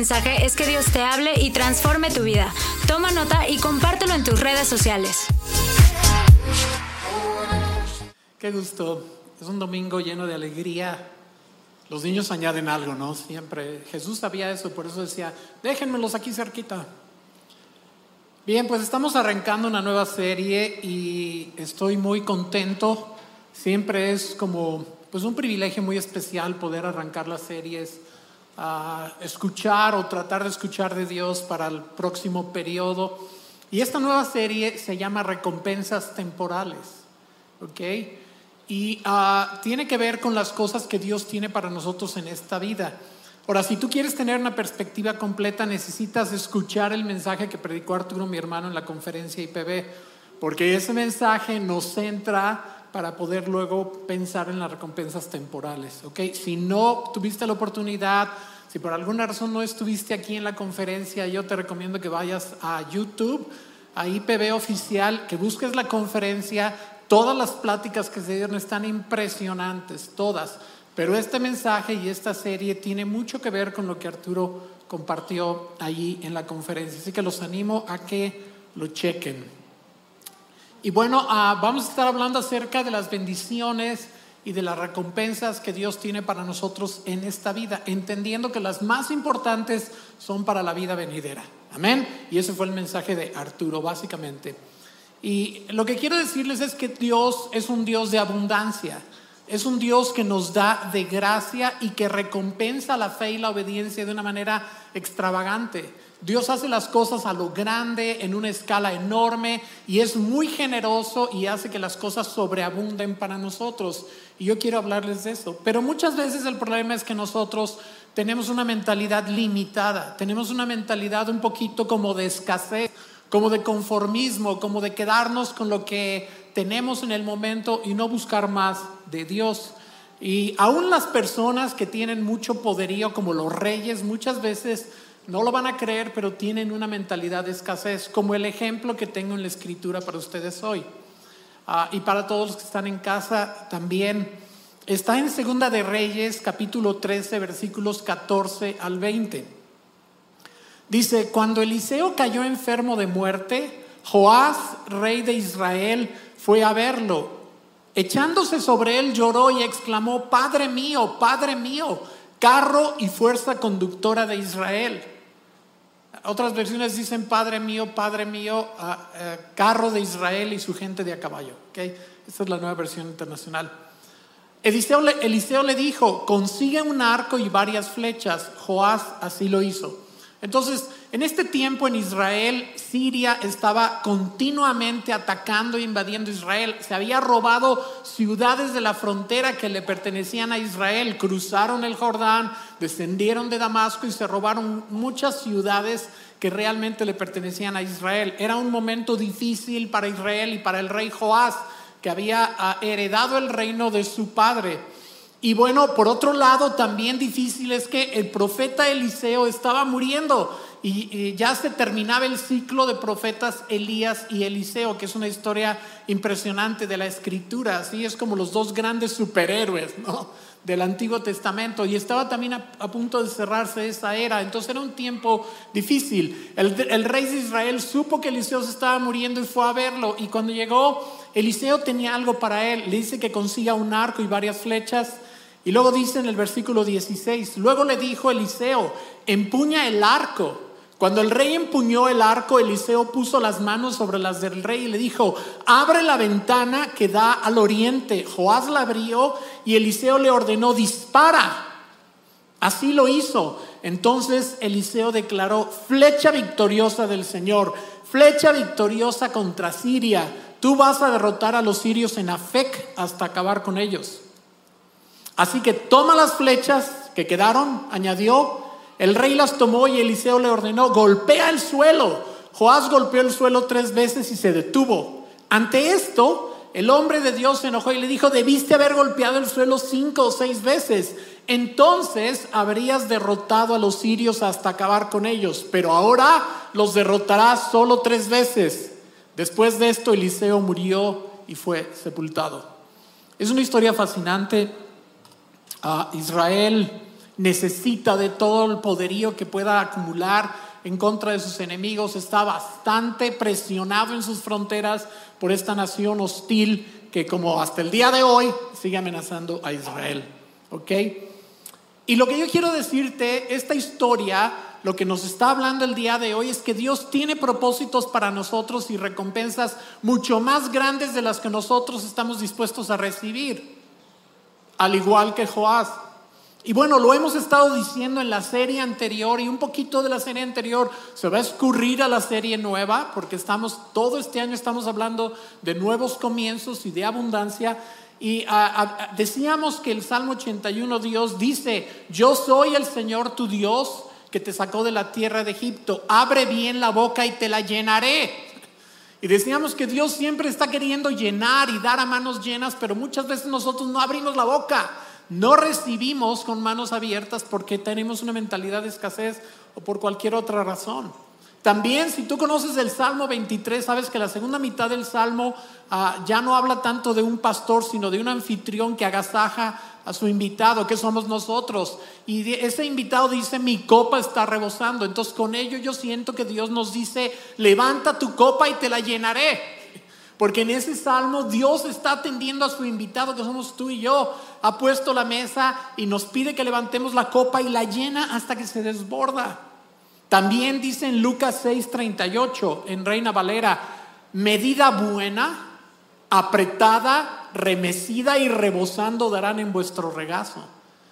mensaje es que Dios te hable y transforme tu vida. Toma nota y compártelo en tus redes sociales. Qué gusto. Es un domingo lleno de alegría. Los niños añaden algo, ¿no? Siempre. Jesús sabía eso, por eso decía, déjenmelos aquí cerquita. Bien, pues estamos arrancando una nueva serie y estoy muy contento. Siempre es como pues un privilegio muy especial poder arrancar las series, a escuchar o tratar de escuchar de Dios para el próximo periodo. Y esta nueva serie se llama Recompensas Temporales, ¿ok? Y ah, tiene que ver con las cosas que Dios tiene para nosotros en esta vida. Ahora, si tú quieres tener una perspectiva completa, necesitas escuchar el mensaje que predicó Arturo, mi hermano, en la conferencia IPB, porque ese mensaje nos centra para poder luego pensar en las recompensas temporales. ¿ok? Si no tuviste la oportunidad, si por alguna razón no estuviste aquí en la conferencia, yo te recomiendo que vayas a YouTube, a IPB oficial, que busques la conferencia. Todas las pláticas que se dieron están impresionantes, todas. Pero este mensaje y esta serie tiene mucho que ver con lo que Arturo compartió allí en la conferencia. Así que los animo a que lo chequen. Y bueno, ah, vamos a estar hablando acerca de las bendiciones y de las recompensas que Dios tiene para nosotros en esta vida, entendiendo que las más importantes son para la vida venidera. Amén. Y ese fue el mensaje de Arturo, básicamente. Y lo que quiero decirles es que Dios es un Dios de abundancia. Es un Dios que nos da de gracia y que recompensa la fe y la obediencia de una manera extravagante. Dios hace las cosas a lo grande, en una escala enorme, y es muy generoso y hace que las cosas sobreabunden para nosotros. Y yo quiero hablarles de eso. Pero muchas veces el problema es que nosotros tenemos una mentalidad limitada, tenemos una mentalidad un poquito como de escasez, como de conformismo, como de quedarnos con lo que tenemos en el momento y no buscar más de Dios. Y aún las personas que tienen mucho poderío, como los reyes, muchas veces no lo van a creer, pero tienen una mentalidad de escasez, como el ejemplo que tengo en la escritura para ustedes hoy. Ah, y para todos los que están en casa también. Está en Segunda de Reyes, capítulo 13, versículos 14 al 20. Dice, cuando Eliseo cayó enfermo de muerte, Joás, rey de Israel, fue a verlo. Echándose sobre él lloró y exclamó, Padre mío, Padre mío, carro y fuerza conductora de Israel. Otras versiones dicen, Padre mío, Padre mío, ah, eh, carro de Israel y su gente de a caballo. ¿Okay? Esta es la nueva versión internacional. Eliseo le, Eliseo le dijo, consigue un arco y varias flechas. Joás así lo hizo. Entonces, en este tiempo en Israel, Siria estaba continuamente atacando e invadiendo Israel. Se había robado ciudades de la frontera que le pertenecían a Israel. Cruzaron el Jordán, descendieron de Damasco y se robaron muchas ciudades que realmente le pertenecían a Israel. Era un momento difícil para Israel y para el rey Joás, que había ah, heredado el reino de su padre. Y bueno, por otro lado, también difícil es que el profeta Eliseo estaba muriendo y, ya se terminaba el ciclo de profetas Elías y Eliseo, que es una historia impresionante de la escritura. Así es como los dos grandes superhéroes del Antiguo Testamento. Y estaba también a, punto de cerrarse esa era. Entonces era un tiempo difícil. El, el rey de Israel supo que Eliseo se estaba muriendo y fue a verlo. Y cuando llegó, Eliseo tenía algo para él. Le dice que consiga un arco y varias flechas y luego dice en el versículo 16, luego le dijo Eliseo, empuña el arco. Cuando el rey empuñó el arco, Eliseo puso las manos sobre las del rey y le dijo, abre la ventana que da al oriente. Joás la abrió y Eliseo le ordenó, dispara. Así lo hizo. Entonces Eliseo declaró, flecha victoriosa del Señor, flecha victoriosa contra Siria. Tú vas a derrotar a los sirios en Afec hasta acabar con ellos. Así que toma las flechas que quedaron, añadió, el rey las tomó y Eliseo le ordenó, golpea el suelo. Joás golpeó el suelo tres veces y se detuvo. Ante esto, el hombre de Dios se enojó y le dijo, debiste haber golpeado el suelo cinco o seis veces. Entonces habrías derrotado a los sirios hasta acabar con ellos, pero ahora los derrotarás solo tres veces. Después de esto, Eliseo murió y fue sepultado. Es una historia fascinante Israel necesita de todo el poderío que pueda acumular en contra de sus enemigos, está bastante presionado en sus fronteras por esta nación hostil que como hasta el día de hoy sigue amenazando a Israel. ¿Ok? Y lo que yo quiero decirte, esta historia, lo que nos está hablando el día de hoy es que Dios tiene propósitos para nosotros y recompensas mucho más grandes de las que nosotros estamos dispuestos a recibir, al igual que Joás. Y bueno, lo hemos estado diciendo en la serie anterior y un poquito de la serie anterior se va a escurrir a la serie nueva porque estamos, todo este año estamos hablando de nuevos comienzos y de abundancia. Y ah, ah, decíamos que el Salmo 81 Dios dice, yo soy el Señor tu Dios que te sacó de la tierra de Egipto, abre bien la boca y te la llenaré. Y decíamos que Dios siempre está queriendo llenar y dar a manos llenas, pero muchas veces nosotros no abrimos la boca no recibimos con manos abiertas porque tenemos una mentalidad de escasez o por cualquier otra razón. También si tú conoces el Salmo 23, sabes que la segunda mitad del Salmo ah, ya no habla tanto de un pastor, sino de un anfitrión que agasaja a su invitado, que somos nosotros. Y ese invitado dice, mi copa está rebosando. Entonces con ello yo siento que Dios nos dice, levanta tu copa y te la llenaré. Porque en ese salmo Dios está atendiendo a su invitado, que somos tú y yo. Ha puesto la mesa y nos pide que levantemos la copa y la llena hasta que se desborda. También dice en Lucas 6:38, en Reina Valera, medida buena, apretada, remecida y rebosando darán en vuestro regazo.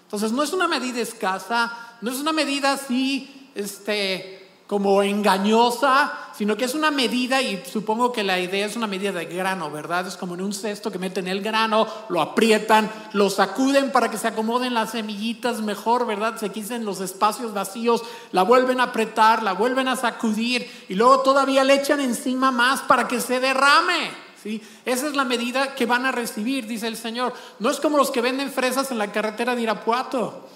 Entonces no es una medida escasa, no es una medida así, este, como engañosa, sino que es una medida y supongo que la idea es una medida de grano, ¿verdad? Es como en un cesto que meten el grano, lo aprietan, lo sacuden para que se acomoden las semillitas mejor, ¿verdad? Se quiten los espacios vacíos, la vuelven a apretar, la vuelven a sacudir y luego todavía le echan encima más para que se derrame. ¿Sí? Esa es la medida que van a recibir, dice el Señor. No es como los que venden fresas en la carretera de Irapuato.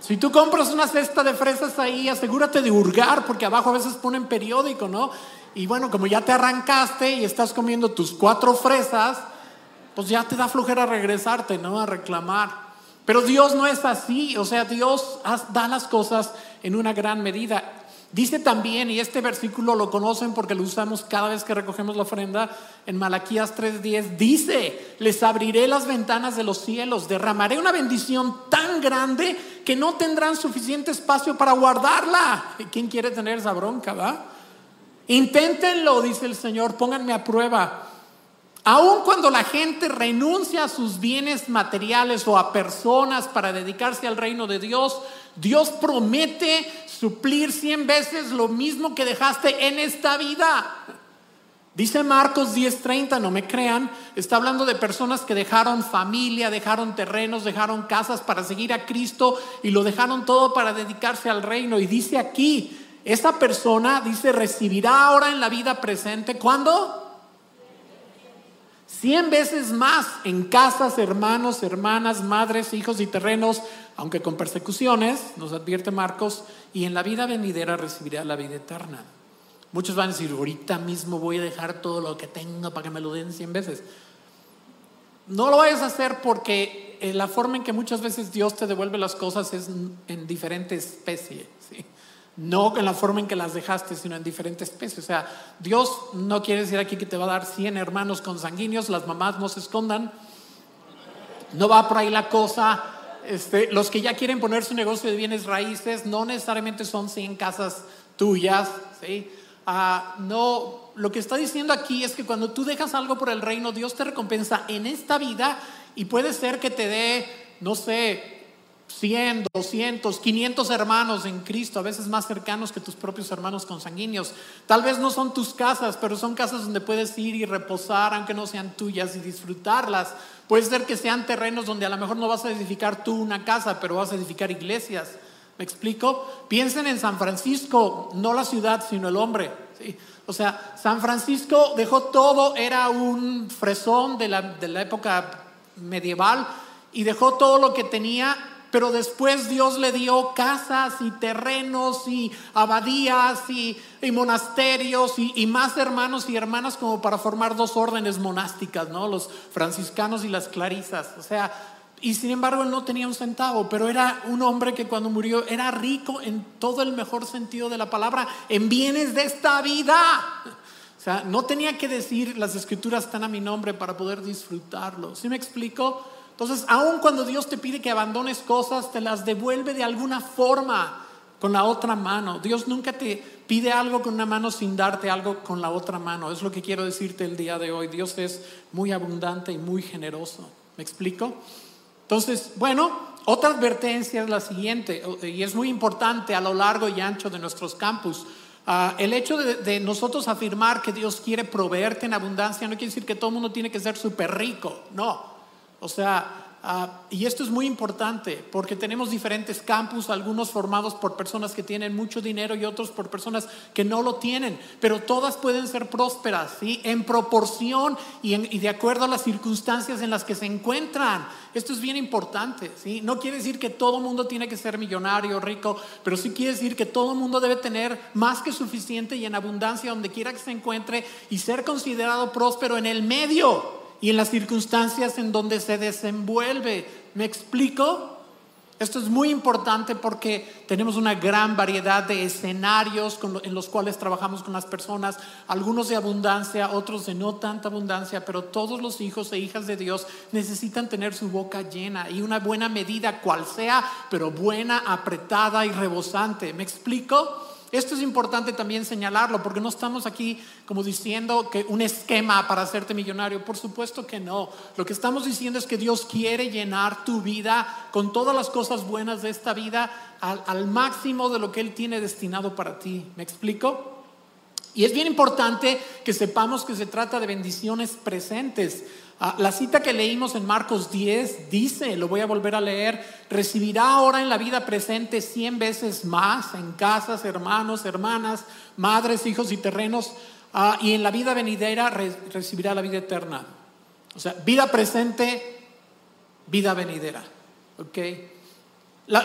Si tú compras una cesta de fresas ahí, asegúrate de hurgar, porque abajo a veces ponen periódico, ¿no? Y bueno, como ya te arrancaste y estás comiendo tus cuatro fresas, pues ya te da flojera regresarte, ¿no? A reclamar. Pero Dios no es así, o sea, Dios da las cosas en una gran medida. Dice también, y este versículo lo conocen porque lo usamos cada vez que recogemos la ofrenda, en Malaquías 3:10, dice, les abriré las ventanas de los cielos, derramaré una bendición tan grande que no tendrán suficiente espacio para guardarla. ¿Quién quiere tener esa bronca, va? Inténtenlo, dice el Señor, pónganme a prueba. Aun cuando la gente renuncia a sus bienes materiales o a personas para dedicarse al reino de Dios, Dios promete suplir cien veces lo mismo que dejaste en esta vida. Dice Marcos 10:30, no me crean, está hablando de personas que dejaron familia, dejaron terrenos, dejaron casas para seguir a Cristo y lo dejaron todo para dedicarse al reino. Y dice aquí, esa persona, dice, recibirá ahora en la vida presente, ¿cuándo? Cien veces más en casas, hermanos, hermanas, madres, hijos y terrenos, aunque con persecuciones, nos advierte Marcos, y en la vida venidera recibirá la vida eterna. Muchos van a decir, ahorita mismo voy a dejar todo lo que tengo para que me lo den cien veces. No lo vayas a hacer porque eh, la forma en que muchas veces Dios te devuelve las cosas es en diferente especie. ¿sí? No en la forma en que las dejaste, sino en diferentes especies. O sea, Dios no quiere decir aquí que te va a dar 100 hermanos consanguíneos, las mamás no se escondan. No va por ahí la cosa. Este, los que ya quieren poner su negocio de bienes raíces no necesariamente son 100 casas tuyas. ¿sí? Ah, no, lo que está diciendo aquí es que cuando tú dejas algo por el reino, Dios te recompensa en esta vida y puede ser que te dé, no sé, 100, 200, 500 hermanos en Cristo, a veces más cercanos que tus propios hermanos consanguíneos. Tal vez no son tus casas, pero son casas donde puedes ir y reposar, aunque no sean tuyas, y disfrutarlas. Puede ser que sean terrenos donde a lo mejor no vas a edificar tú una casa, pero vas a edificar iglesias. ¿Me explico? Piensen en San Francisco, no la ciudad, sino el hombre. O sea, San Francisco dejó todo, era un fresón de la, de la época medieval y dejó todo lo que tenía pero después Dios le dio casas y terrenos y abadías y, monasterios y, y, más hermanos y hermanas como para formar dos órdenes monásticas, ¿no? Los franciscanos y las clarisas. O sea, y sin embargo él no tenía un centavo, pero era un hombre que cuando murió era rico en todo el mejor sentido de la palabra, en bienes de esta vida. O sea, no tenía que decir las escrituras están a mi nombre para poder disfrutarlo. ¿Sí me explico? Entonces, aun cuando Dios te pide que abandones cosas, te las devuelve de alguna forma con la otra mano. Dios nunca te pide algo con una mano sin darte algo con la otra mano. Es lo que quiero decirte el día de hoy. Dios es muy abundante y muy generoso. ¿Me explico? Entonces, bueno, otra advertencia es la siguiente, y es muy importante a lo largo y ancho de nuestros campus. Ah, el hecho de, nosotros afirmar que Dios quiere proveerte en abundancia no quiere decir que todo el mundo tiene que ser súper rico, no. O sea, Uh, y esto es muy importante porque tenemos diferentes campus, algunos formados por personas que tienen mucho dinero y otros por personas que no lo tienen, pero todas pueden ser prósperas, ¿sí? En proporción y de acuerdo a las circunstancias en las que se encuentran. Esto es bien importante, ¿sí? No quiere decir que todo mundo tiene que ser millonario, rico, pero sí quiere decir que todo mundo debe tener más que suficiente y en abundancia donde quiera que se encuentre y ser considerado próspero en el medio y en las circunstancias en donde se desenvuelve. ¿Me explico? Esto es muy importante porque tenemos una gran variedad de escenarios en los cuales trabajamos con las personas, algunos de abundancia, otros de no tanta abundancia, pero todos los hijos e hijas de Dios necesitan tener su boca llena y una buena medida, cual sea, pero buena, apretada y rebosante. ¿Me explico? Esto es importante también señalarlo, porque no estamos aquí como diciendo que un esquema para hacerte millonario. Por supuesto que no. Lo que estamos diciendo es que Dios quiere llenar tu vida con todas las cosas buenas de esta vida al, al máximo de lo que Él tiene destinado para ti. ¿Me explico? Y es bien importante que sepamos que se trata de bendiciones presentes. Ah, la cita que leímos en Marcos 10 dice, lo voy a volver a leer, recibirá ahora en la vida presente cien veces más en casas, hermanos, hermanas, madres, hijos y terrenos, ah, y en la vida venidera recibirá la vida eterna. O sea, vida presente, vida venidera. ¿Ok?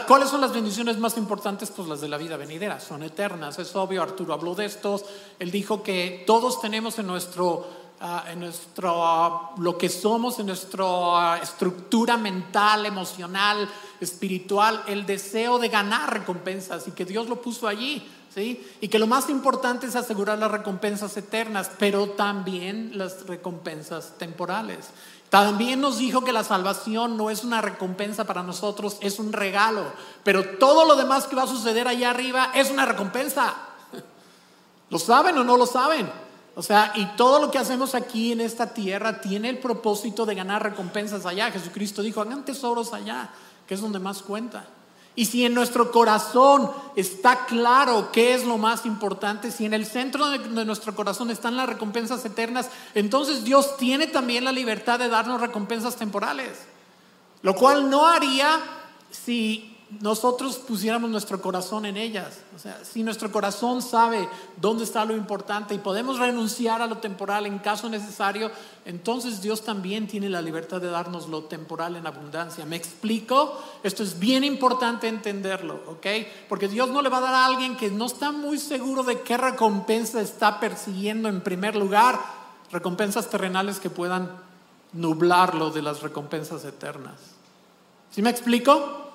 ¿Cuáles son las bendiciones más importantes? Pues las de la vida venidera, son eternas, es obvio, Arturo habló de estos, él dijo que todos tenemos en nuestro Ah, en nuestro, lo que somos, en nuestra estructura mental, emocional, espiritual, el deseo de ganar recompensas y que Dios lo puso allí. ¿Sí? Y que lo más importante es asegurar las recompensas eternas, pero también las recompensas temporales. También nos dijo que la salvación no es una recompensa para nosotros, es un regalo, pero todo lo demás que va a suceder allá arriba es una recompensa. ¿Lo saben o no lo saben? O sea, y todo lo que hacemos aquí en esta tierra tiene el propósito de ganar recompensas allá. Jesucristo dijo, hagan tesoros allá, que es donde más cuenta. Y si en nuestro corazón está claro qué es lo más importante, si en el centro de, nuestro corazón están las recompensas eternas, entonces Dios tiene también la libertad de darnos recompensas temporales. Lo cual no haría si nosotros pusiéramos nuestro corazón en ellas. O sea, si nuestro corazón sabe dónde está lo importante y podemos renunciar a lo temporal en caso necesario, entonces Dios también tiene la libertad de darnos lo temporal en abundancia. ¿Me explico? Esto es bien importante entenderlo, ¿ok? Porque Dios no le va a dar a alguien que no está muy seguro de qué recompensa está persiguiendo en primer lugar, recompensas terrenales que puedan nublarlo de las recompensas eternas. ¿Sí me explico?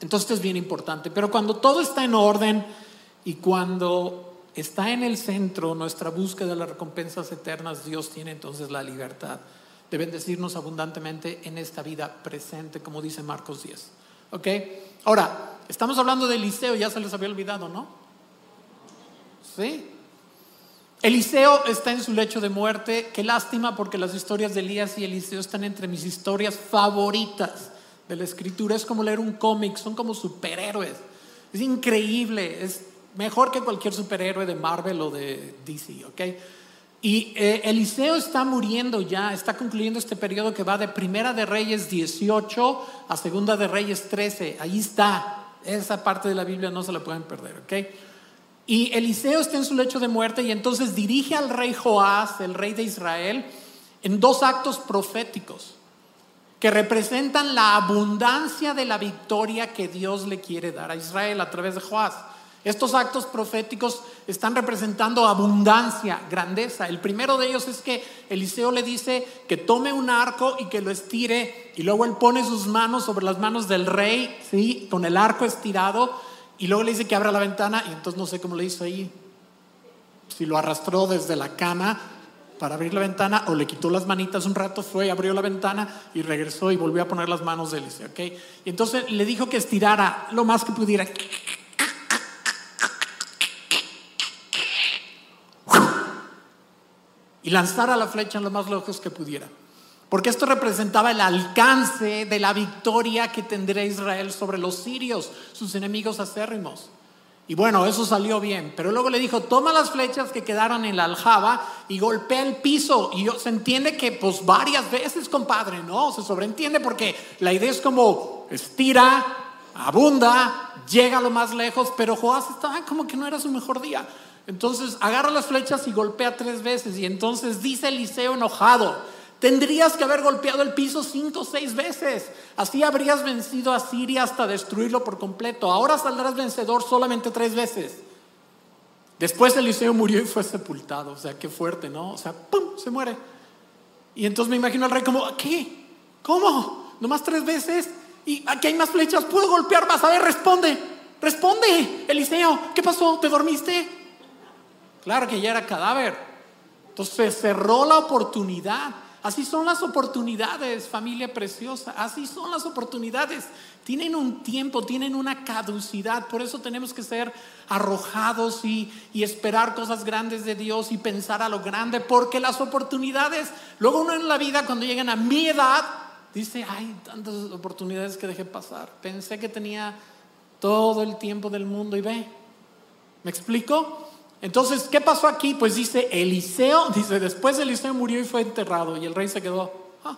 Entonces es bien importante. Pero cuando todo está en orden y cuando está en el centro nuestra búsqueda de las recompensas eternas, Dios tiene entonces la libertad de bendecirnos abundantemente en esta vida presente, como dice Marcos 10. ¿Ok? Ahora, estamos hablando de Eliseo, ya se les había olvidado, ¿no? Sí. Eliseo está en su lecho de muerte. Qué lástima porque las historias de Elías y Eliseo están entre mis historias favoritas de la escritura. Es como leer un cómic, son como superhéroes. Es increíble, es mejor que cualquier superhéroe de Marvel o de DC, ¿ok? Y eh, Eliseo está muriendo ya, está concluyendo este periodo que va de Primera de Reyes 18 a Segunda de Reyes 13. Ahí está, esa parte de la Biblia no se la pueden perder, ¿ok? Y Eliseo está en su lecho de muerte y entonces dirige al rey Joás, el rey de Israel, en dos actos proféticos que representan la abundancia de la victoria que Dios le quiere dar a Israel a través de Joás. Estos actos proféticos están representando abundancia, grandeza. El primero de ellos es que Eliseo le dice que tome un arco y que lo estire y luego él pone sus manos sobre las manos del rey, ¿sí? con el arco estirado y luego le dice que abra la ventana y entonces no sé cómo le hizo ahí. Si lo arrastró desde la cama para abrir la ventana o le quitó las manitas un rato, fue, abrió la ventana y regresó y volvió a poner las manos de. ¿okay? Y entonces le dijo que estirara lo más que pudiera. y lanzara la flecha en lo más lejos que pudiera. Porque esto representaba el alcance de la victoria que tendría Israel sobre los sirios, sus enemigos acérrimos. Y bueno, eso salió bien. Pero luego le dijo, toma las flechas que quedaron en la aljaba y golpea el piso. Y se entiende que pues varias veces, compadre, ¿no? Se sobreentiende porque la idea es como estira, abunda, llega a lo más lejos, pero Joás estaba como que no era su mejor día. Entonces agarra las flechas y golpea tres veces. Y entonces dice Eliseo enojado, tendrías que haber golpeado el piso cinco o seis veces. Así habrías vencido a Siria hasta destruirlo por completo. Ahora saldrás vencedor solamente tres veces. Después Eliseo murió y fue sepultado. O sea, qué fuerte, ¿no? O sea, ¡pum! Se muere. Y entonces me imagino al rey como, ¿qué? ¿Cómo? ¿Nomás tres veces? Y aquí hay más flechas, puedo golpear más. A ver, responde, responde, Eliseo, ¿qué pasó? ¿Te dormiste? Claro que ya era cadáver. Entonces cerró la oportunidad. Así son las oportunidades, familia preciosa. Así son las oportunidades. Tienen un tiempo, tienen una caducidad. Por eso tenemos que ser arrojados y, esperar cosas grandes de Dios y pensar a lo grande. Porque las oportunidades, luego uno en la vida cuando llegan a mi edad, dice, hay tantas oportunidades que dejé pasar. Pensé que tenía todo el tiempo del mundo y ve. ¿Me explico? Entonces, ¿qué pasó aquí? Pues dice Eliseo, dice, después Eliseo murió y fue enterrado y el rey se quedó. Ah,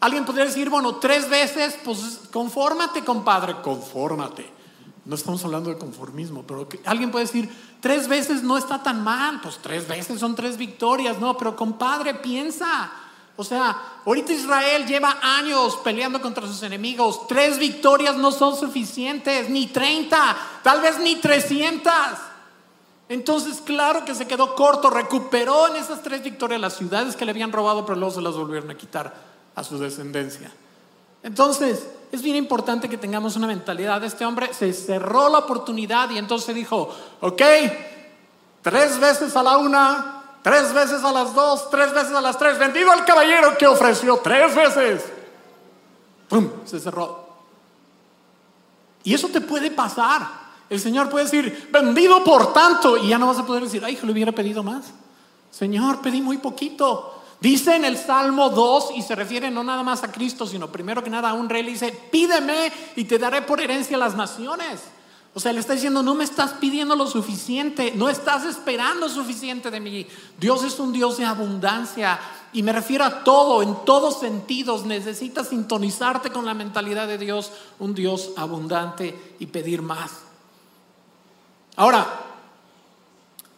alguien podría decir, bueno, tres veces, pues confórmate, compadre, confórmate. No estamos hablando de conformismo, pero alguien puede decir, tres veces no está tan mal, pues tres veces son tres victorias, no, pero compadre, piensa. O sea, ahorita Israel lleva años peleando contra sus enemigos. Tres victorias no son suficientes, ni treinta, tal vez ni trescientas. Entonces, claro que se quedó corto, recuperó en esas tres victorias las ciudades que le habían robado, pero luego se las volvieron a quitar a su descendencia. Entonces, es bien importante que tengamos una mentalidad. Este hombre se cerró la oportunidad y entonces dijo, ok, tres veces a la una, tres veces a las dos, tres veces a las tres, vendido al caballero que ofreció tres veces. ¡Pum! Se cerró. Y eso te puede pasar. El Señor puede decir, vendido por tanto, y ya no vas a poder decir, ay, que le hubiera pedido más. Señor, pedí muy poquito. Dice en el Salmo 2, y se refiere no nada más a Cristo, sino primero que nada a un rey, le dice, pídeme y te daré por herencia las naciones. O sea, le está diciendo, no me estás pidiendo lo suficiente, no estás esperando suficiente de mí. Dios es un Dios de abundancia y me refiero a todo, en todos sentidos. Necesitas sintonizarte con la mentalidad de Dios, un Dios abundante y pedir más. Ahora,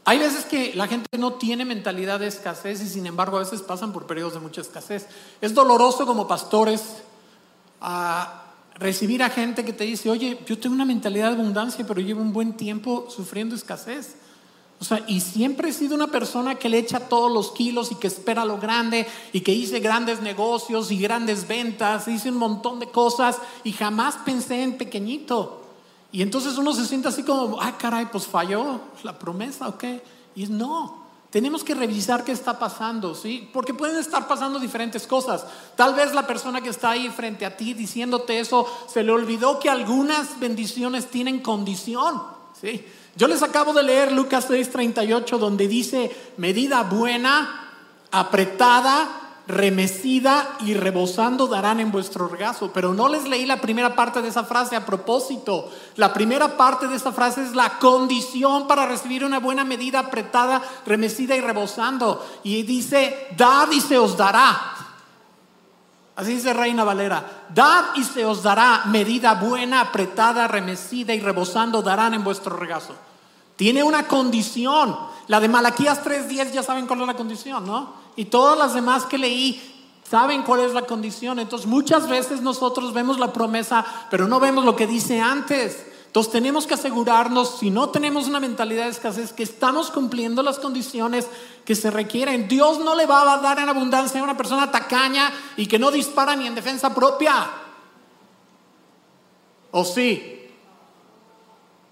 hay veces que la gente no tiene mentalidad de escasez y sin embargo a veces pasan por periodos de mucha escasez. Es doloroso como pastores a recibir a gente que te dice, oye, yo tengo una mentalidad de abundancia, pero llevo un buen tiempo sufriendo escasez. O sea, y siempre he sido una persona que le echa todos los kilos y que espera lo grande y que hice grandes negocios y grandes ventas, hice un montón de cosas y jamás pensé en pequeñito. Y entonces uno se siente así como, ah, caray, pues falló la promesa, ¿ok? Y no, tenemos que revisar qué está pasando, ¿sí? Porque pueden estar pasando diferentes cosas. Tal vez la persona que está ahí frente a ti diciéndote eso, se le olvidó que algunas bendiciones tienen condición, ¿sí? Yo les acabo de leer Lucas 6:38 donde dice, medida buena, apretada, remecida y rebosando darán en vuestro regazo. Pero no les leí la primera parte de esa frase a propósito. La primera parte de esa frase es la condición para recibir una buena medida apretada, remecida y rebosando. Y dice, dad y se os dará. Así dice Reina Valera, dad y se os dará medida buena, apretada, remecida y rebosando darán en vuestro regazo. Tiene una condición. La de Malaquías 3.10 ya saben cuál es la condición, ¿no? Y todas las demás que leí saben cuál es la condición. Entonces muchas veces nosotros vemos la promesa, pero no vemos lo que dice antes. Entonces tenemos que asegurarnos, si no tenemos una mentalidad de escasez, que estamos cumpliendo las condiciones que se requieren. Dios no le va a dar en abundancia a una persona tacaña y que no dispara ni en defensa propia. ¿O sí?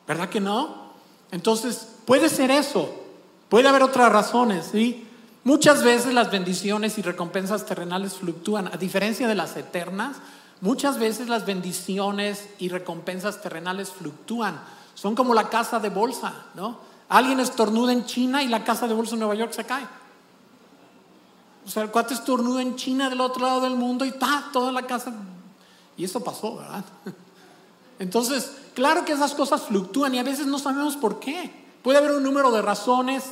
¿Verdad que no? Entonces, puede ser eso. Puede haber otras razones, ¿sí? Muchas veces las bendiciones y recompensas terrenales fluctúan, a diferencia de las eternas. Muchas veces las bendiciones y recompensas terrenales fluctúan. Son como la casa de bolsa, ¿no? Alguien estornuda en China y la casa de bolsa en Nueva York se cae. O sea, el cuate estornuda en China del otro lado del mundo y está toda la casa. Y eso pasó, ¿verdad? Entonces, claro que esas cosas fluctúan y a veces no sabemos por qué. Puede haber un número de razones.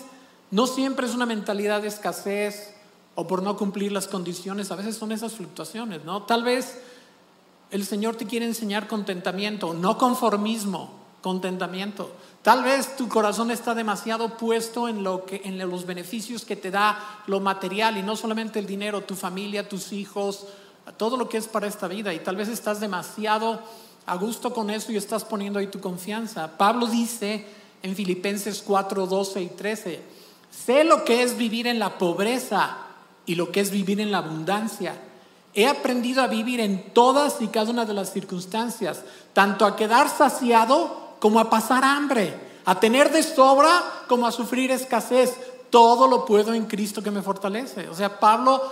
No siempre es una mentalidad de escasez o por no cumplir las condiciones. A veces son esas fluctuaciones, ¿no? Tal vez el Señor te quiere enseñar contentamiento, no conformismo, contentamiento. Tal vez tu corazón está demasiado puesto en, lo que, en los beneficios que te da lo material y no solamente el dinero, tu familia, tus hijos, todo lo que es para esta vida. Y tal vez estás demasiado a gusto con eso y estás poniendo ahí tu confianza. Pablo dice en Filipenses 4, 12 y 13, sé lo que es vivir en la pobreza y lo que es vivir en la abundancia He aprendido a vivir en todas y cada una de las circunstancias, tanto a quedar saciado como a pasar hambre, a tener de sobra como a sufrir escasez. Todo lo puedo en Cristo que me fortalece. O sea, Pablo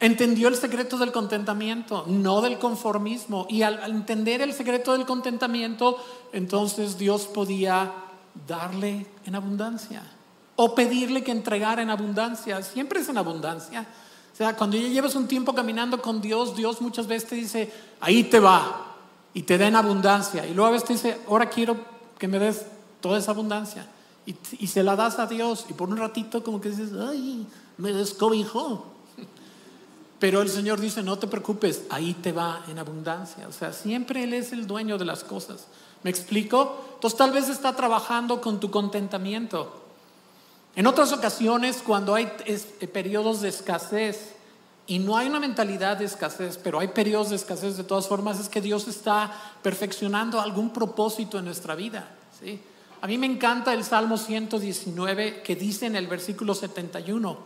entendió el secreto del contentamiento, no del conformismo. Y al, entender el secreto del contentamiento, entonces Dios podía darle en abundancia o pedirle que entregara en abundancia. Siempre es en abundancia sea, cuando ya llevas un tiempo caminando con Dios, Dios muchas veces te dice, ahí te va, y te da en abundancia. Y luego a veces te dice, ahora quiero que me des toda esa abundancia. Y, y se la das a Dios. Y por un ratito como que dices, ay, me descobijó. Pero el Señor dice, no te preocupes, ahí te va en abundancia. O sea, siempre Él es el dueño de las cosas. ¿Me explico? Entonces tal vez está trabajando con tu contentamiento. En otras ocasiones, cuando hay eh, periodos de escasez, y no hay una mentalidad de escasez, pero hay periodos de escasez de todas formas, es que Dios está perfeccionando algún propósito en nuestra vida. ¿sí? A mí me encanta el Salmo 119 que dice en el versículo 71,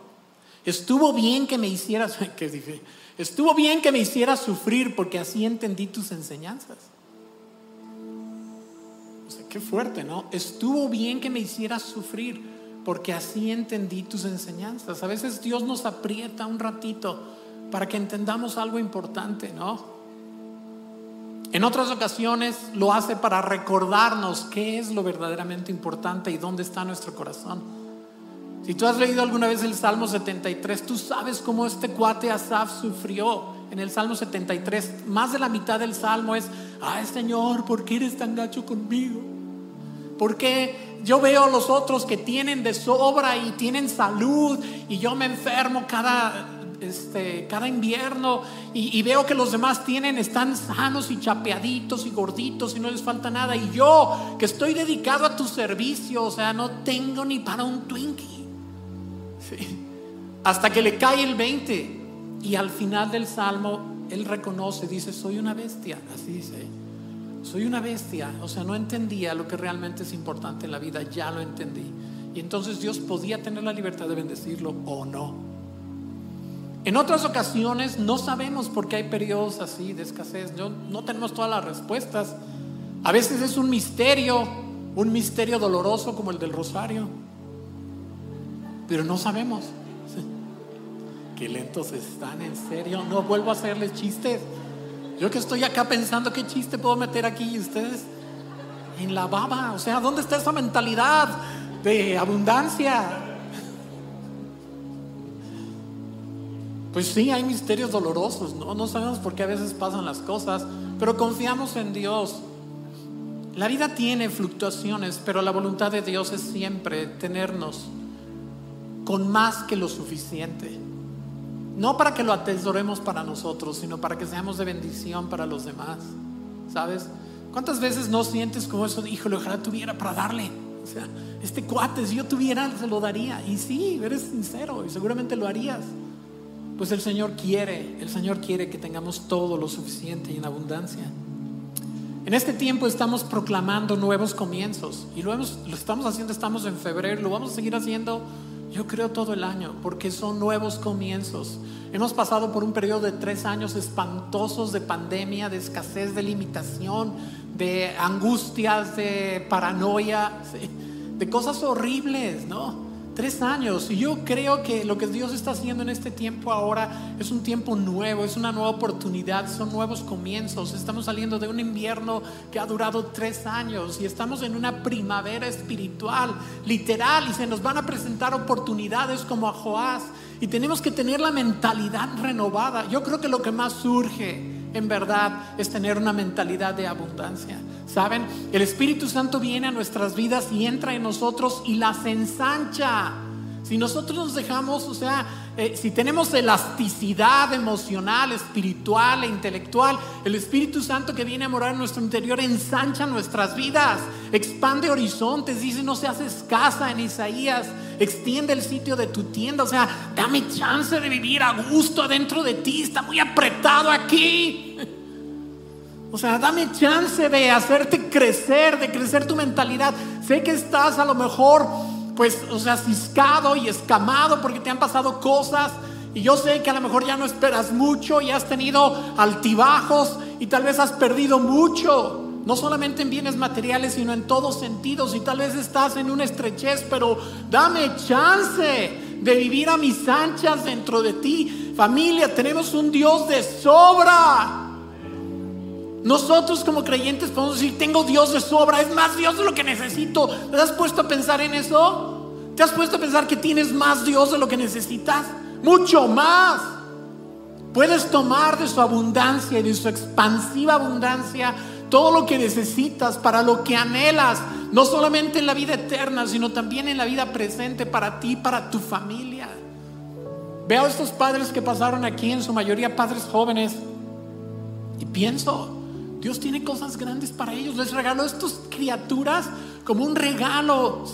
estuvo bien que me hicieras, ¿qué dije? Estuvo bien que me hicieras sufrir porque así entendí tus enseñanzas. O sea, qué fuerte, ¿no? Estuvo bien que me hicieras sufrir porque así entendí tus enseñanzas. A veces Dios nos aprieta un ratito para que entendamos algo importante, ¿no? En otras ocasiones lo hace para recordarnos qué es lo verdaderamente importante y dónde está nuestro corazón. Si tú has leído alguna vez el Salmo 73, tú sabes cómo este cuate Asaf sufrió. En el Salmo 73, más de la mitad del Salmo es, ay Señor, ¿por qué eres tan gacho conmigo? ¿Por qué yo veo a los otros que tienen de sobra y tienen salud y yo me enfermo cada, este, cada invierno y, veo que los demás tienen, están sanos y chapeaditos y gorditos y no les falta nada. Y yo que estoy dedicado a tu servicio, o sea, no tengo ni para un Twinkie. Hasta que le cae el 20 y al final del salmo él reconoce, dice, soy una bestia, así dice soy una bestia, o sea, no entendía lo que realmente es importante en la vida, ya lo entendí. Y entonces Dios podía tener la libertad de bendecirlo o no. En otras ocasiones no sabemos por qué hay periodos así de escasez, no tenemos todas las respuestas. A veces es un misterio, un misterio doloroso como el del rosario, pero no sabemos. Qué lentos están, en serio, no vuelvo a hacerles chistes. Yo que estoy acá pensando qué chiste puedo meter aquí y ustedes en la baba. O sea, ¿dónde está esa mentalidad de abundancia? Pues sí, hay misterios dolorosos, ¿no? No sabemos por qué a veces pasan las cosas, pero confiamos en Dios. La vida tiene fluctuaciones, pero la voluntad de Dios es siempre tenernos con más que lo suficiente. No para que lo atesoremos para nosotros, sino para que seamos de bendición para los demás. ¿Sabes? ¿Cuántas veces no sientes como eso? Híjole, ojalá tuviera para darle. O sea, este cuate, si yo tuviera, se lo daría. Y sí, eres sincero y seguramente lo harías. Pues el Señor quiere, el Señor quiere que tengamos todo lo suficiente y en abundancia. En este tiempo estamos proclamando nuevos comienzos y lo, lo estamos haciendo, estamos en febrero, lo vamos a seguir haciendo yo creo todo el año, porque son nuevos comienzos. Hemos pasado por un periodo de tres años espantosos de pandemia, de escasez, de limitación, de angustias, de paranoia, de cosas horribles, ¿no? Tres años. Y yo creo que lo que Dios está haciendo en este tiempo ahora es un tiempo nuevo, es una nueva oportunidad, son nuevos comienzos. Estamos saliendo de un invierno que ha durado tres años y estamos en una primavera espiritual, literal, y se nos van a presentar oportunidades como a Joás. Y tenemos que tener la mentalidad renovada. Yo creo que lo que más surge en verdad es tener una mentalidad de abundancia. ¿Saben? El Espíritu Santo viene a nuestras vidas y entra en nosotros y las ensancha. Si nosotros nos dejamos, o sea, eh, si tenemos elasticidad emocional, espiritual e intelectual, el Espíritu Santo que viene a morar en nuestro interior ensancha nuestras vidas, expande horizontes, dice no seas escasa en Isaías, extiende el sitio de tu tienda, o sea, dame chance de vivir a gusto adentro de ti, está muy apretado aquí. O sea, dame chance de hacerte crecer, de crecer tu mentalidad. Sé que estás a lo mejor, pues, o sea, ciscado y escamado porque te han pasado cosas. Y yo sé que a lo mejor ya no esperas mucho y has tenido altibajos y tal vez has perdido mucho. No solamente en bienes materiales, sino en todos sentidos. Y tal vez estás en una estrechez, pero dame chance de vivir a mis anchas dentro de ti. Familia, tenemos un Dios de sobra. Nosotros como creyentes podemos decir, tengo Dios de sobra, es más Dios de lo que necesito. ¿Te has puesto a pensar en eso? ¿Te has puesto a pensar que tienes más Dios de lo que necesitas? Mucho más. Puedes tomar de su abundancia y de su expansiva abundancia todo lo que necesitas para lo que anhelas, no solamente en la vida eterna, sino también en la vida presente para ti, para tu familia. Veo a estos padres que pasaron aquí, en su mayoría padres jóvenes, y pienso, Dios tiene cosas grandes para ellos. Les regaló a estas criaturas como un regalo.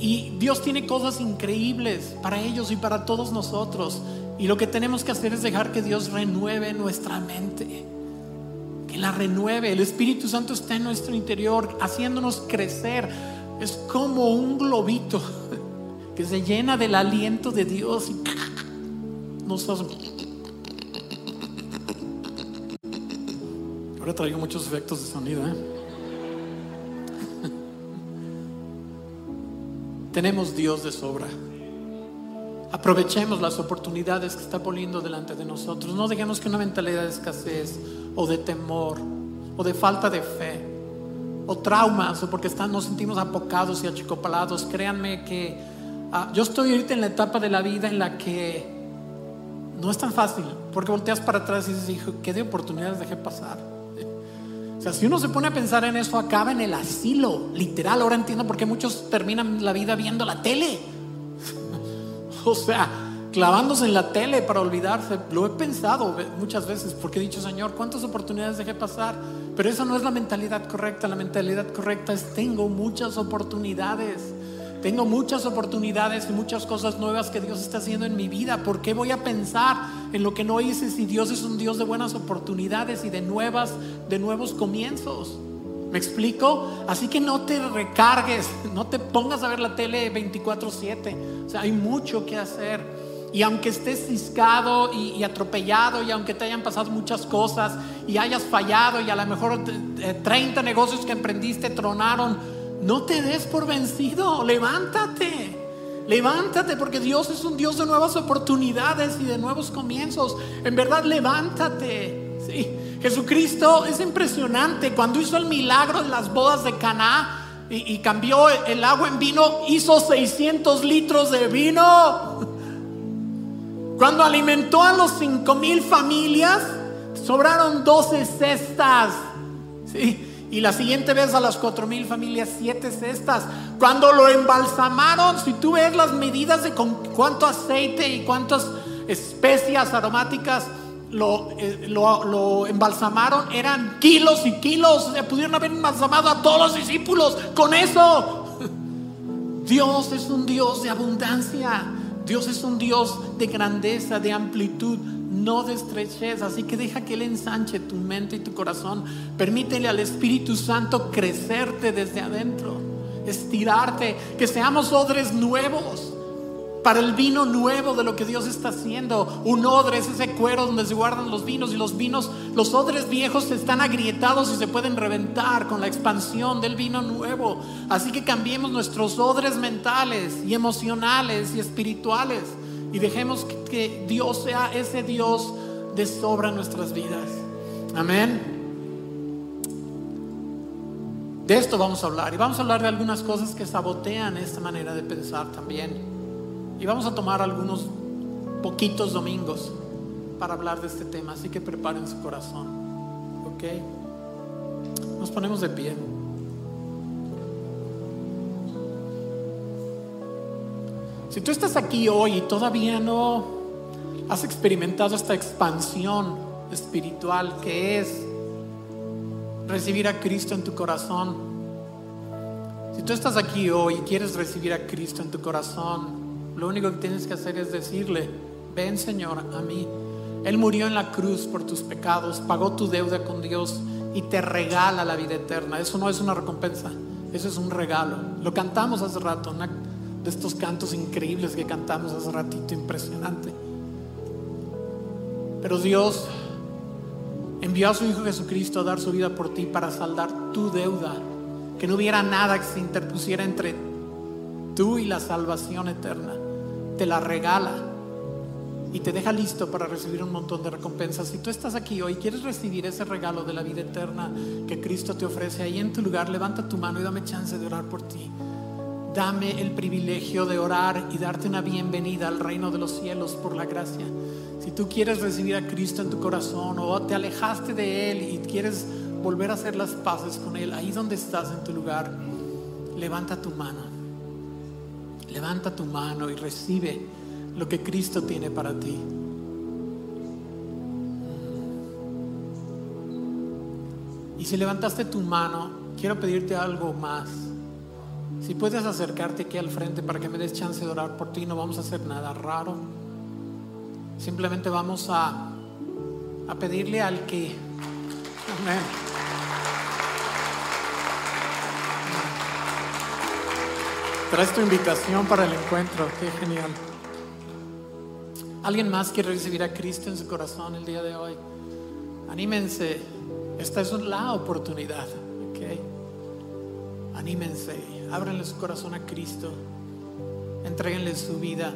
Y Dios tiene cosas increíbles para ellos y para todos nosotros. Y lo que tenemos que hacer es dejar que Dios renueve nuestra mente. Que la renueve. El Espíritu Santo está en nuestro interior, haciéndonos crecer. Es como un globito que se llena del aliento de Dios y nos Ahora traigo muchos efectos de sonido. ¿eh? Tenemos Dios de sobra. Aprovechemos las oportunidades que está poniendo delante de nosotros. No dejemos que una mentalidad de escasez o de temor o de falta de fe o traumas o porque están, nos sentimos apocados y achicopalados. Créanme que ah, yo estoy ahorita en la etapa de la vida en la que no es tan fácil porque volteas para atrás y dices, hijo, ¿qué de oportunidades dejé pasar? O sea, si uno se pone a pensar en eso, acaba en el asilo, literal. Ahora entiendo por qué muchos terminan la vida viendo la tele. o sea, clavándose en la tele para olvidarse. Lo he pensado muchas veces porque he dicho, Señor, ¿cuántas oportunidades dejé pasar? Pero esa no es la mentalidad correcta. La mentalidad correcta es, tengo muchas oportunidades. Tengo muchas oportunidades y muchas cosas nuevas que Dios está haciendo en mi vida. ¿Por qué voy a pensar en lo que no hice si Dios es un Dios de buenas oportunidades y de nuevas, de nuevos comienzos? ¿Me explico? Así que no te recargues, no te pongas a ver la tele 24/7. O sea, hay mucho que hacer. Y aunque estés ciscado y, y, atropellado y aunque te hayan pasado muchas cosas y hayas fallado y a lo mejor 30 negocios que emprendiste tronaron, no te des por vencido, levántate. Levántate porque Dios es un Dios de nuevas oportunidades y de nuevos comienzos. En verdad, levántate. Sí. Jesucristo es impresionante. Cuando hizo el milagro en las bodas de Caná y, y cambió el agua en vino, hizo 600 litros de vino. Cuando alimentó a los cinco mil familias, sobraron 12 cestas. Sí. Y la siguiente vez a las cuatro mil familias, siete cestas. Cuando lo embalsamaron, si tú ves las medidas de con cuánto aceite y cuántas especias aromáticas lo, eh, embalsamaron, eran kilos y kilos. O sea, pudieron haber embalsamado a todos los discípulos con eso. Dios es un Dios de abundancia. Dios es un Dios de grandeza, de amplitud. No de estrechez. Así que deja que Él ensanche tu mente y tu corazón. Permítele al Espíritu Santo crecerte desde adentro, estirarte, que seamos odres nuevos para el vino nuevo de lo que Dios está haciendo. Un odre es ese cuero donde se guardan los vinos y los vinos, los odres viejos están agrietados y se pueden reventar con la expansión del vino nuevo. Así que cambiemos nuestros odres mentales y emocionales y espirituales y dejemos que Dios sea ese Dios de sobra en nuestras vidas. Amén. De esto vamos a hablar y vamos a hablar de algunas cosas que sabotean esta manera de pensar también. Y vamos a tomar algunos poquitos domingos para hablar de este tema, así que preparen su corazón. ¿Ok? Nos ponemos de pie. Si tú estás aquí hoy y todavía no has experimentado esta expansión espiritual que es recibir a Cristo en tu corazón, si tú estás aquí hoy y quieres recibir a Cristo en tu corazón, lo único que tienes que hacer es decirle, ven Señor a mí. Él murió en la cruz por tus pecados, pagó tu deuda con Dios y te regala la vida eterna. Eso no es una recompensa, eso es un regalo. Lo cantamos hace rato, de estos cantos increíbles que cantamos hace ratito, impresionante. Pero Dios envió a su Hijo Jesucristo a dar su vida por ti para saldar tu deuda, que no hubiera nada que se interpusiera entre tú y la salvación eterna te la regala y te deja listo para recibir un montón de recompensas. Si tú estás aquí hoy y quieres recibir ese regalo de la vida eterna que Cristo te ofrece ahí en tu lugar, levanta tu mano y dame chance de orar por ti. Dame el privilegio de orar y darte una bienvenida al reino de los cielos por la gracia. Si tú quieres recibir a Cristo en tu corazón o te alejaste de Él y quieres volver a hacer las paces con Él, ahí donde estás en tu lugar, levanta tu mano. Levanta tu mano y recibe lo que Cristo tiene para ti. Y si levantaste tu mano, quiero pedirte algo más. Si puedes acercarte aquí al frente para que me des chance de orar por ti, no vamos a hacer nada raro. Simplemente vamos a, a pedirle al que... Amén. Traes tu invitación para el encuentro, qué genial. ¿Alguien más quiere recibir a Cristo en su corazón el día de hoy? Anímense, esta es la oportunidad, ¿ok? Anímense, ábranle su corazón a Cristo, entreguenle su vida.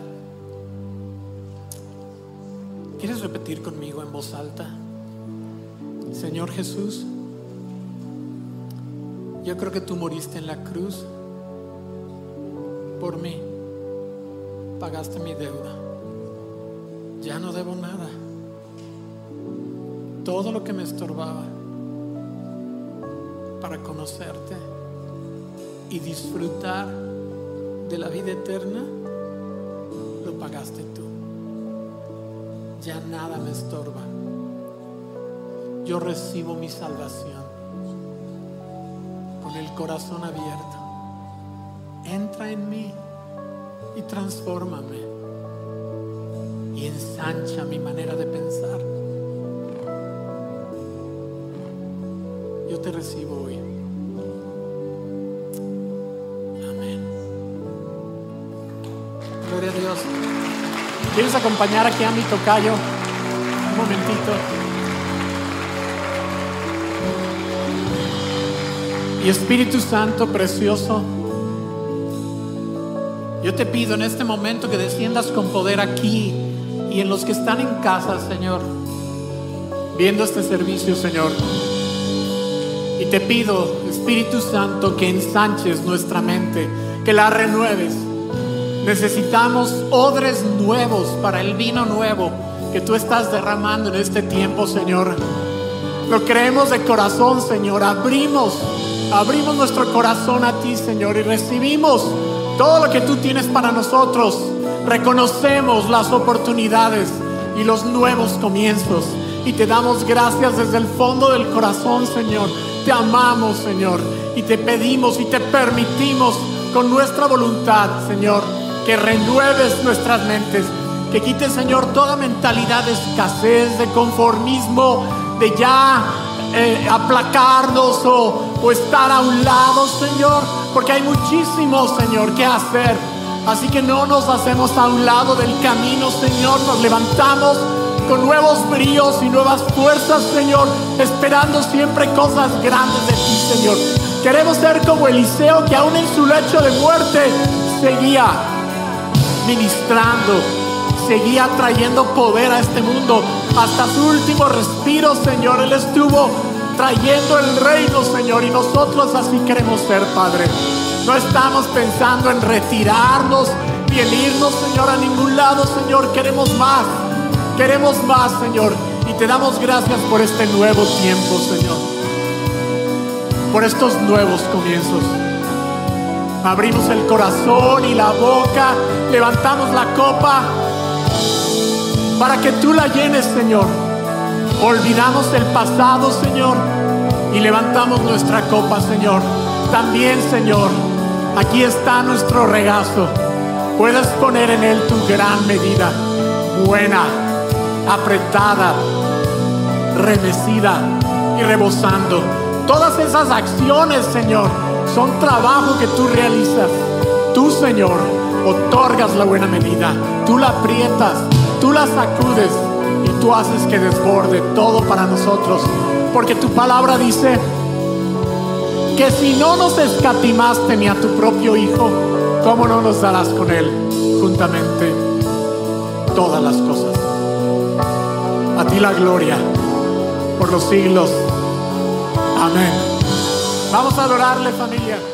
¿Quieres repetir conmigo en voz alta? Señor Jesús, yo creo que tú moriste en la cruz por mí. Pagaste mi deuda. Ya no debo nada. Todo lo que me estorbaba para conocerte y disfrutar de la vida eterna, lo pagaste tú. Ya nada me estorba. Yo recibo mi salvación con el corazón abierto entra en mí y transfórmame y ensancha mi manera de pensar. Yo te recibo hoy. ¿Quieres acompañar aquí a mi tocayo? Un momentito. Y Espíritu Santo precioso. Yo te pido en este momento que desciendas con poder aquí y en los que están en casa, Señor, viendo este servicio, Señor. Y te pido, Espíritu Santo, que ensanches nuestra mente, que la renueves. Necesitamos odres nuevos para el vino nuevo que tú estás derramando en este tiempo, Señor. Lo creemos de corazón, Señor. Abrimos, abrimos nuestro corazón a ti, Señor, y recibimos todo lo que tú tienes para nosotros. Reconocemos las oportunidades y los nuevos comienzos. Y te damos gracias desde el fondo del corazón, Señor. Te amamos, Señor. Y te pedimos y te permitimos con nuestra voluntad, Señor, que renueves nuestras mentes, que quite, Señor, toda mentalidad de escasez, de conformismo, de ya eh, aplacarnos o, o estar a un lado, Señor, porque hay muchísimo, Señor, que hacer. Así que no nos hacemos a un lado del camino, Señor, nos levantamos con nuevos bríos y nuevas fuerzas, Señor, esperando siempre cosas grandes de ti, Señor. Queremos ser como Eliseo, que aún en su lecho de muerte seguía ministrando, seguía trayendo poder a este mundo. Hasta su último respiro, Señor, Él estuvo trayendo el reino, Señor, y nosotros así queremos ser, Padre. No estamos pensando en retirarnos ni en irnos, Señor, a ningún lado, Señor. Queremos más, queremos más, Señor. Y te damos gracias por este nuevo tiempo, Señor. Por estos nuevos comienzos. Abrimos el corazón y la boca, levantamos la copa para que tú la llenes, Señor. Olvidamos el pasado, Señor, y levantamos nuestra copa, Señor. También, Señor, aquí está nuestro regazo. Puedes poner en él tu gran medida, buena, apretada, remecida y rebosando. Todas esas acciones, Señor, son trabajo que tú realizas. Tú, Señor, otorgas la buena medida. Tú la aprietas, tú la sacudes y tú haces que desborde todo para nosotros. Porque tu palabra dice que si no nos escatimaste ni a tu propio Hijo, ¿cómo no nos darás con Él juntamente todas las cosas? A ti la gloria por los siglos. Amén. Vamos a adorarle familia.